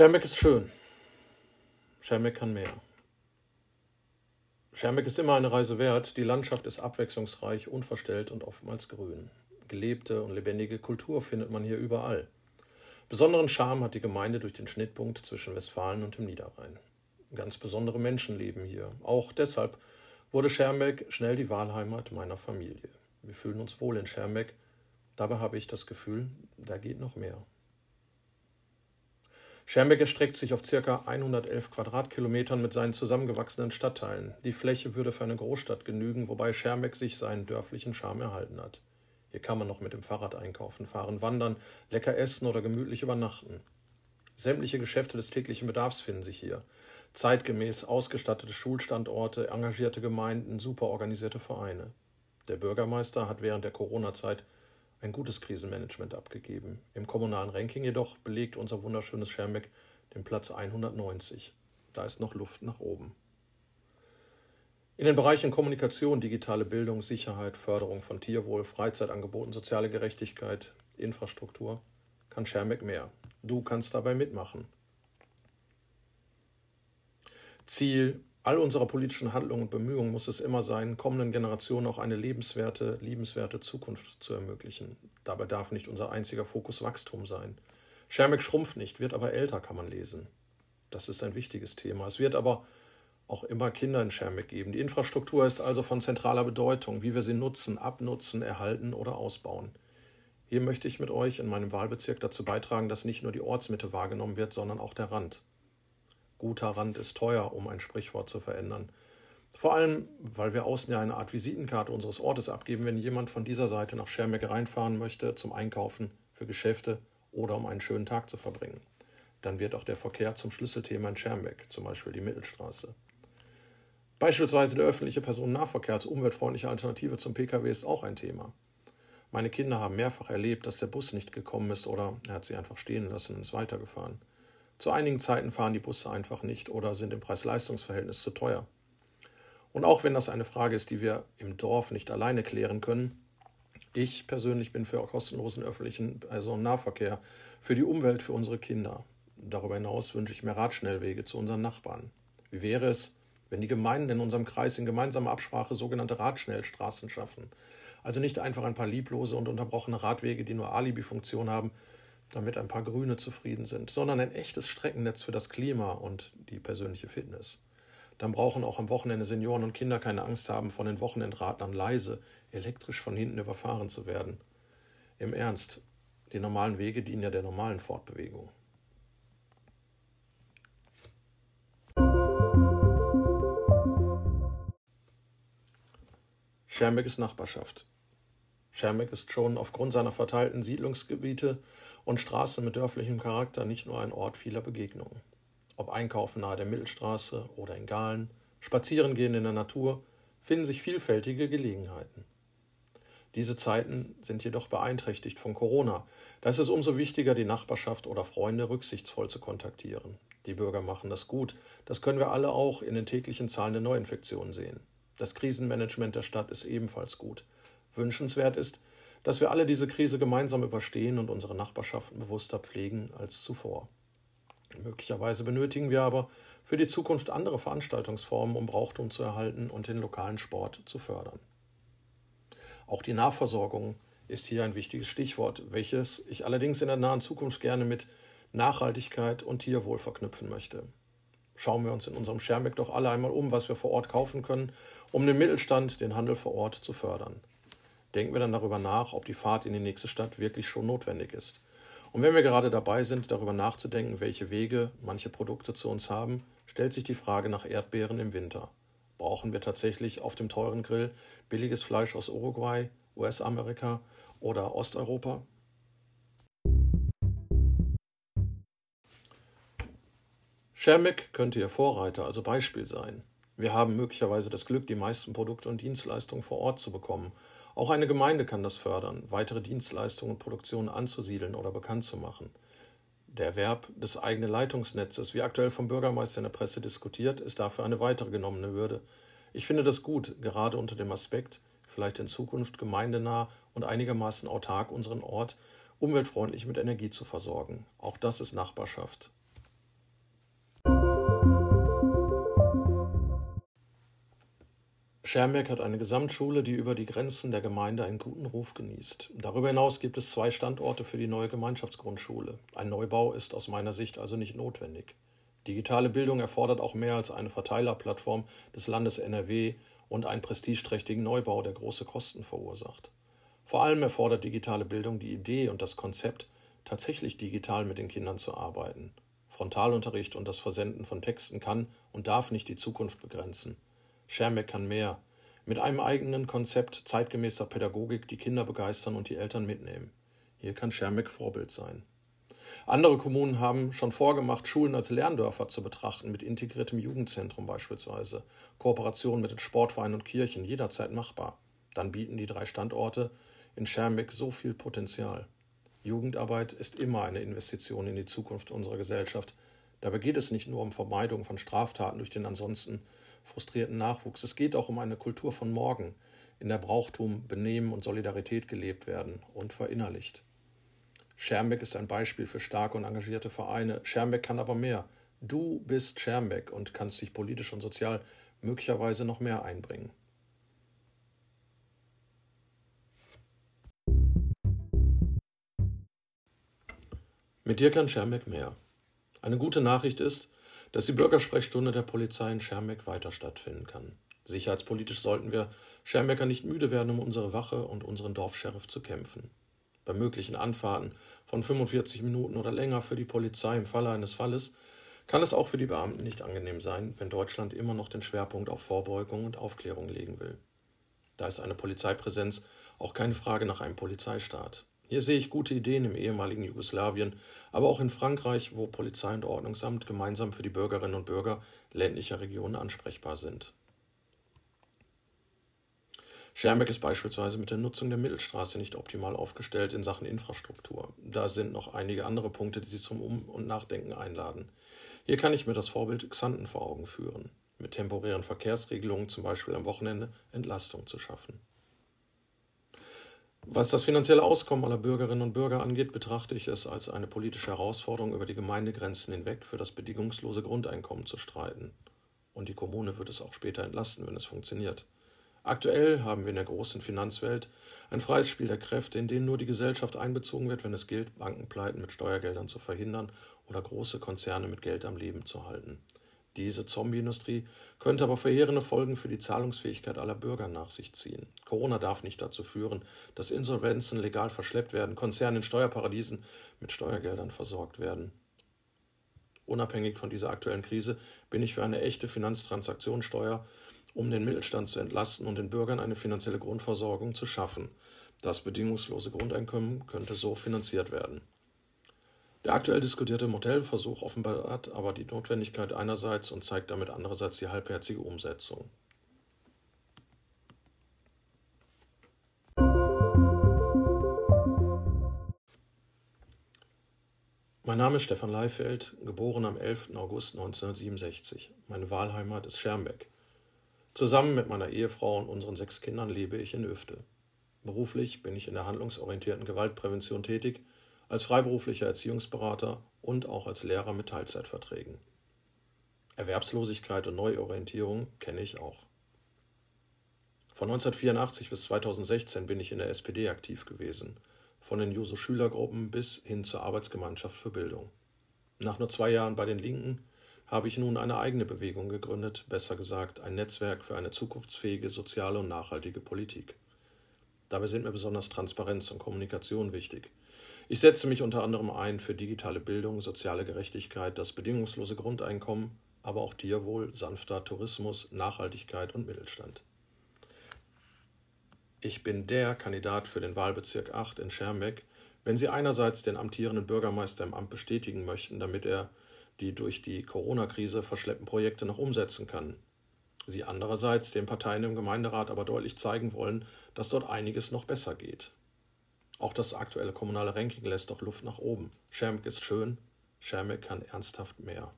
Schermbeck ist schön. Schermbeck kann mehr. Schermbeck ist immer eine Reise wert. Die Landschaft ist abwechslungsreich, unverstellt und oftmals grün. Gelebte und lebendige Kultur findet man hier überall. Besonderen Charme hat die Gemeinde durch den Schnittpunkt zwischen Westfalen und dem Niederrhein. Ganz besondere Menschen leben hier. Auch deshalb wurde Schermbeck schnell die Wahlheimat meiner Familie. Wir fühlen uns wohl in Schermbeck. Dabei habe ich das Gefühl, da geht noch mehr. Schermbeck erstreckt sich auf ca. 111 Quadratkilometern mit seinen zusammengewachsenen Stadtteilen. Die Fläche würde für eine Großstadt genügen, wobei Schermbeck sich seinen dörflichen Charme erhalten hat. Hier kann man noch mit dem Fahrrad einkaufen, fahren, wandern, lecker essen oder gemütlich übernachten. Sämtliche Geschäfte des täglichen Bedarfs finden sich hier. Zeitgemäß ausgestattete Schulstandorte, engagierte Gemeinden, super organisierte Vereine. Der Bürgermeister hat während der Corona-Zeit ein gutes Krisenmanagement abgegeben. Im kommunalen Ranking jedoch belegt unser wunderschönes Schermbeck den Platz 190. Da ist noch Luft nach oben. In den Bereichen Kommunikation, digitale Bildung, Sicherheit, Förderung von Tierwohl, Freizeitangeboten, soziale Gerechtigkeit, Infrastruktur kann Schermbeck mehr. Du kannst dabei mitmachen. Ziel all unserer politischen Handlungen und Bemühungen muss es immer sein, kommenden Generationen auch eine lebenswerte, liebenswerte Zukunft zu ermöglichen. Dabei darf nicht unser einziger Fokus Wachstum sein. Schermeck schrumpft nicht, wird aber älter, kann man lesen. Das ist ein wichtiges Thema. Es wird aber auch immer Kinder in Schermeck geben. Die Infrastruktur ist also von zentraler Bedeutung, wie wir sie nutzen, abnutzen, erhalten oder ausbauen. Hier möchte ich mit euch in meinem Wahlbezirk dazu beitragen, dass nicht nur die Ortsmitte wahrgenommen wird, sondern auch der Rand. Guter Rand ist teuer, um ein Sprichwort zu verändern. Vor allem, weil wir außen ja eine Art Visitenkarte unseres Ortes abgeben, wenn jemand von dieser Seite nach Schermecke reinfahren möchte zum Einkaufen, für Geschäfte oder um einen schönen Tag zu verbringen. Dann wird auch der Verkehr zum Schlüsselthema in Schermbeck, zum Beispiel die Mittelstraße. Beispielsweise der öffentliche Personennahverkehr als umweltfreundliche Alternative zum Pkw ist auch ein Thema. Meine Kinder haben mehrfach erlebt, dass der Bus nicht gekommen ist oder er hat sie einfach stehen lassen und ist weitergefahren. Zu einigen Zeiten fahren die Busse einfach nicht oder sind im Preis-Leistungs-Verhältnis zu teuer. Und auch wenn das eine Frage ist, die wir im Dorf nicht alleine klären können, ich persönlich bin für kostenlosen öffentlichen Personennahverkehr, für die Umwelt, für unsere Kinder. Darüber hinaus wünsche ich mehr Radschnellwege zu unseren Nachbarn. Wie wäre es, wenn die Gemeinden in unserem Kreis in gemeinsamer Absprache sogenannte Radschnellstraßen schaffen? Also nicht einfach ein paar lieblose und unterbrochene Radwege, die nur Alibi-Funktion haben, damit ein paar Grüne zufrieden sind, sondern ein echtes Streckennetz für das Klima und die persönliche Fitness. Dann brauchen auch am Wochenende Senioren und Kinder keine Angst haben, von den Wochenendradlern leise, elektrisch von hinten überfahren zu werden. Im Ernst, die normalen Wege dienen ja der normalen Fortbewegung. Schermbeck ist Nachbarschaft. Schermbeck ist schon aufgrund seiner verteilten Siedlungsgebiete und Straßen mit dörflichem Charakter nicht nur ein Ort vieler Begegnungen. Ob einkaufen nahe der Mittelstraße oder in Galen, Spazierengehen in der Natur, finden sich vielfältige Gelegenheiten. Diese Zeiten sind jedoch beeinträchtigt von Corona. Da ist es umso wichtiger, die Nachbarschaft oder Freunde rücksichtsvoll zu kontaktieren. Die Bürger machen das gut. Das können wir alle auch in den täglichen Zahlen der Neuinfektionen sehen. Das Krisenmanagement der Stadt ist ebenfalls gut. Wünschenswert ist, dass wir alle diese Krise gemeinsam überstehen und unsere Nachbarschaften bewusster pflegen als zuvor. Möglicherweise benötigen wir aber für die Zukunft andere Veranstaltungsformen, um Brauchtum zu erhalten und den lokalen Sport zu fördern. Auch die Nahversorgung ist hier ein wichtiges Stichwort, welches ich allerdings in der nahen Zukunft gerne mit Nachhaltigkeit und Tierwohl verknüpfen möchte. Schauen wir uns in unserem Schermbeck doch alle einmal um, was wir vor Ort kaufen können, um den Mittelstand, den Handel vor Ort zu fördern denken wir dann darüber nach, ob die Fahrt in die nächste Stadt wirklich schon notwendig ist. Und wenn wir gerade dabei sind, darüber nachzudenken, welche Wege manche Produkte zu uns haben, stellt sich die Frage nach Erdbeeren im Winter. Brauchen wir tatsächlich auf dem teuren Grill billiges Fleisch aus Uruguay, US-Amerika oder Osteuropa? Schermick könnte Ihr Vorreiter, also Beispiel sein. Wir haben möglicherweise das Glück, die meisten Produkte und Dienstleistungen vor Ort zu bekommen auch eine Gemeinde kann das fördern, weitere Dienstleistungen und Produktionen anzusiedeln oder bekannt zu machen. Der Erwerb des eigenen Leitungsnetzes, wie aktuell vom Bürgermeister in der Presse diskutiert, ist dafür eine weitere genommene Hürde. Ich finde das gut, gerade unter dem Aspekt, vielleicht in Zukunft gemeindenah und einigermaßen autark unseren Ort umweltfreundlich mit Energie zu versorgen. Auch das ist Nachbarschaft. Schermbeck hat eine Gesamtschule, die über die Grenzen der Gemeinde einen guten Ruf genießt. Darüber hinaus gibt es zwei Standorte für die neue Gemeinschaftsgrundschule. Ein Neubau ist aus meiner Sicht also nicht notwendig. Digitale Bildung erfordert auch mehr als eine Verteilerplattform des Landes NRW und einen prestigeträchtigen Neubau, der große Kosten verursacht. Vor allem erfordert digitale Bildung die Idee und das Konzept, tatsächlich digital mit den Kindern zu arbeiten. Frontalunterricht und das Versenden von Texten kann und darf nicht die Zukunft begrenzen. Schermeck kann mehr. Mit einem eigenen Konzept zeitgemäßer Pädagogik die Kinder begeistern und die Eltern mitnehmen. Hier kann Schermeck Vorbild sein. Andere Kommunen haben schon vorgemacht, Schulen als Lerndörfer zu betrachten, mit integriertem Jugendzentrum beispielsweise. Kooperation mit den Sportvereinen und Kirchen jederzeit machbar. Dann bieten die drei Standorte in Schermbeck so viel Potenzial. Jugendarbeit ist immer eine Investition in die Zukunft unserer Gesellschaft. Dabei geht es nicht nur um Vermeidung von Straftaten durch den ansonsten frustrierten Nachwuchs. Es geht auch um eine Kultur von morgen, in der Brauchtum, Benehmen und Solidarität gelebt werden und verinnerlicht. Schermbeck ist ein Beispiel für starke und engagierte Vereine. Schermbeck kann aber mehr. Du bist Schermbeck und kannst dich politisch und sozial möglicherweise noch mehr einbringen. Mit dir kann Schermbeck mehr. Eine gute Nachricht ist, dass die Bürgersprechstunde der Polizei in Schermbeck weiter stattfinden kann. Sicherheitspolitisch sollten wir Schermbecker nicht müde werden, um unsere Wache und unseren Dorfscheriff zu kämpfen. Bei möglichen Anfahrten von 45 Minuten oder länger für die Polizei im Falle eines Falles kann es auch für die Beamten nicht angenehm sein, wenn Deutschland immer noch den Schwerpunkt auf Vorbeugung und Aufklärung legen will. Da ist eine Polizeipräsenz auch keine Frage nach einem Polizeistaat. Hier sehe ich gute Ideen im ehemaligen Jugoslawien, aber auch in Frankreich, wo Polizei und Ordnungsamt gemeinsam für die Bürgerinnen und Bürger ländlicher Regionen ansprechbar sind. Schermbeck ist beispielsweise mit der Nutzung der Mittelstraße nicht optimal aufgestellt in Sachen Infrastruktur. Da sind noch einige andere Punkte, die Sie zum Um- und Nachdenken einladen. Hier kann ich mir das Vorbild Xanten vor Augen führen, mit temporären Verkehrsregelungen zum Beispiel am Wochenende Entlastung zu schaffen. Was das finanzielle Auskommen aller Bürgerinnen und Bürger angeht, betrachte ich es als eine politische Herausforderung, über die Gemeindegrenzen hinweg für das bedingungslose Grundeinkommen zu streiten. Und die Kommune wird es auch später entlasten, wenn es funktioniert. Aktuell haben wir in der großen Finanzwelt ein freies Spiel der Kräfte, in dem nur die Gesellschaft einbezogen wird, wenn es gilt, Bankenpleiten mit Steuergeldern zu verhindern oder große Konzerne mit Geld am Leben zu halten. Diese Zombie-Industrie könnte aber verheerende Folgen für die Zahlungsfähigkeit aller Bürger nach sich ziehen. Corona darf nicht dazu führen, dass Insolvenzen legal verschleppt werden, Konzerne in Steuerparadiesen mit Steuergeldern versorgt werden. Unabhängig von dieser aktuellen Krise bin ich für eine echte Finanztransaktionssteuer um den Mittelstand zu entlasten und den Bürgern eine finanzielle Grundversorgung zu schaffen. Das bedingungslose Grundeinkommen könnte so finanziert werden. Der aktuell diskutierte Modellversuch offenbart aber die Notwendigkeit einerseits und zeigt damit andererseits die halbherzige Umsetzung. Mein Name ist Stefan Leifeld, geboren am 11. August 1967. Meine Wahlheimat ist Schermbeck. Zusammen mit meiner Ehefrau und unseren sechs Kindern lebe ich in Öfte. Beruflich bin ich in der handlungsorientierten Gewaltprävention tätig, als freiberuflicher Erziehungsberater und auch als Lehrer mit Teilzeitverträgen. Erwerbslosigkeit und Neuorientierung kenne ich auch. Von 1984 bis 2016 bin ich in der SPD aktiv gewesen, von den Juso-Schülergruppen bis hin zur Arbeitsgemeinschaft für Bildung. Nach nur zwei Jahren bei den Linken habe ich nun eine eigene Bewegung gegründet, besser gesagt ein Netzwerk für eine zukunftsfähige soziale und nachhaltige Politik. Dabei sind mir besonders Transparenz und Kommunikation wichtig. Ich setze mich unter anderem ein für digitale Bildung, soziale Gerechtigkeit, das bedingungslose Grundeinkommen, aber auch Tierwohl, sanfter Tourismus, Nachhaltigkeit und Mittelstand. Ich bin der Kandidat für den Wahlbezirk 8 in Schermbeck, wenn Sie einerseits den amtierenden Bürgermeister im Amt bestätigen möchten, damit er die durch die Corona-Krise verschleppten Projekte noch umsetzen kann. Sie andererseits den Parteien im Gemeinderat aber deutlich zeigen wollen, dass dort einiges noch besser geht. Auch das aktuelle kommunale Ranking lässt doch Luft nach oben. Schermek ist schön, Schermek kann ernsthaft mehr.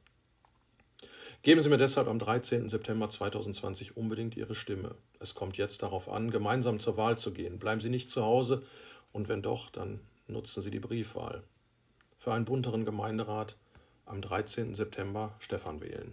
Geben Sie mir deshalb am 13. September 2020 unbedingt Ihre Stimme. Es kommt jetzt darauf an, gemeinsam zur Wahl zu gehen. Bleiben Sie nicht zu Hause und wenn doch, dann nutzen Sie die Briefwahl. Für einen bunteren Gemeinderat am 13. September Stefan wählen.